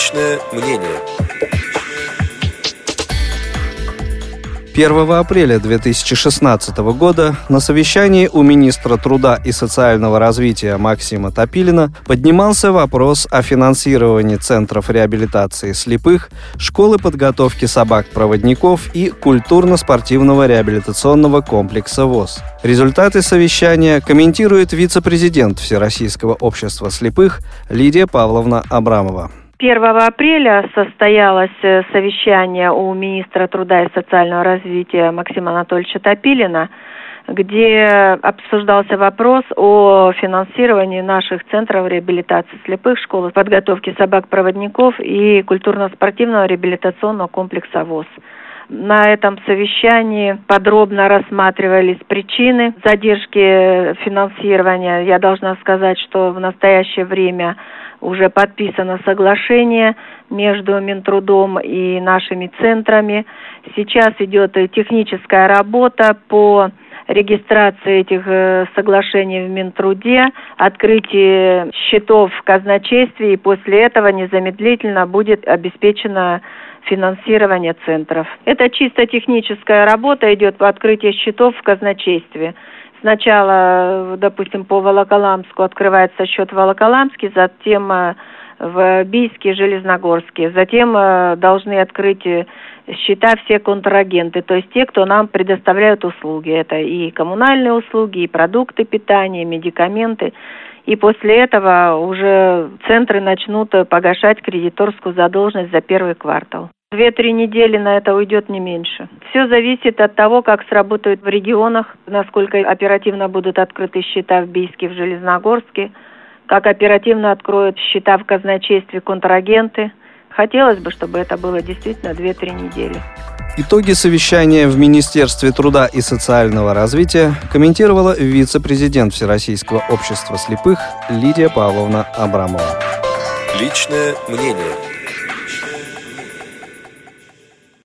Личное мнение. 1 апреля 2016 года на совещании у министра труда и социального развития Максима Топилина поднимался вопрос о финансировании центров реабилитации слепых, школы подготовки собак-проводников и культурно-спортивного реабилитационного комплекса ВОЗ. Результаты совещания комментирует вице-президент Всероссийского общества слепых Лидия Павловна Абрамова. 1 апреля состоялось э, совещание у министра труда и социального развития Максима Анатольевича Топилина, где обсуждался вопрос о финансировании наших центров реабилитации слепых, школы подготовки собак-проводников и культурно-спортивного реабилитационного комплекса ВОЗ. На этом совещании подробно рассматривались причины задержки финансирования. Я должна сказать, что в настоящее время уже подписано соглашение между Минтрудом и нашими центрами. Сейчас идет техническая работа по регистрации этих э, соглашений в Минтруде, открытие счетов в казначействе, и после этого незамедлительно будет обеспечено финансирование центров. Это чисто техническая работа идет по открытию счетов в казначействе. Сначала, допустим, по Волоколамску открывается счет в Волоколамске, затем э, в Бийске, Железногорске. Затем э, должны открыть э, счета все контрагенты, то есть те, кто нам предоставляют услуги. Это и коммунальные услуги, и продукты питания, и медикаменты. И после этого уже центры начнут погашать кредиторскую задолженность за первый квартал. Две-три недели на это уйдет не меньше. Все зависит от того, как сработают в регионах, насколько оперативно будут открыты счета в Бийске, в Железногорске, как оперативно откроют счета в казначействе контрагенты. Хотелось бы, чтобы это было действительно две-три недели. Итоги совещания в Министерстве труда и социального развития комментировала вице-президент Всероссийского общества слепых Лидия Павловна Абрамова. Личное мнение.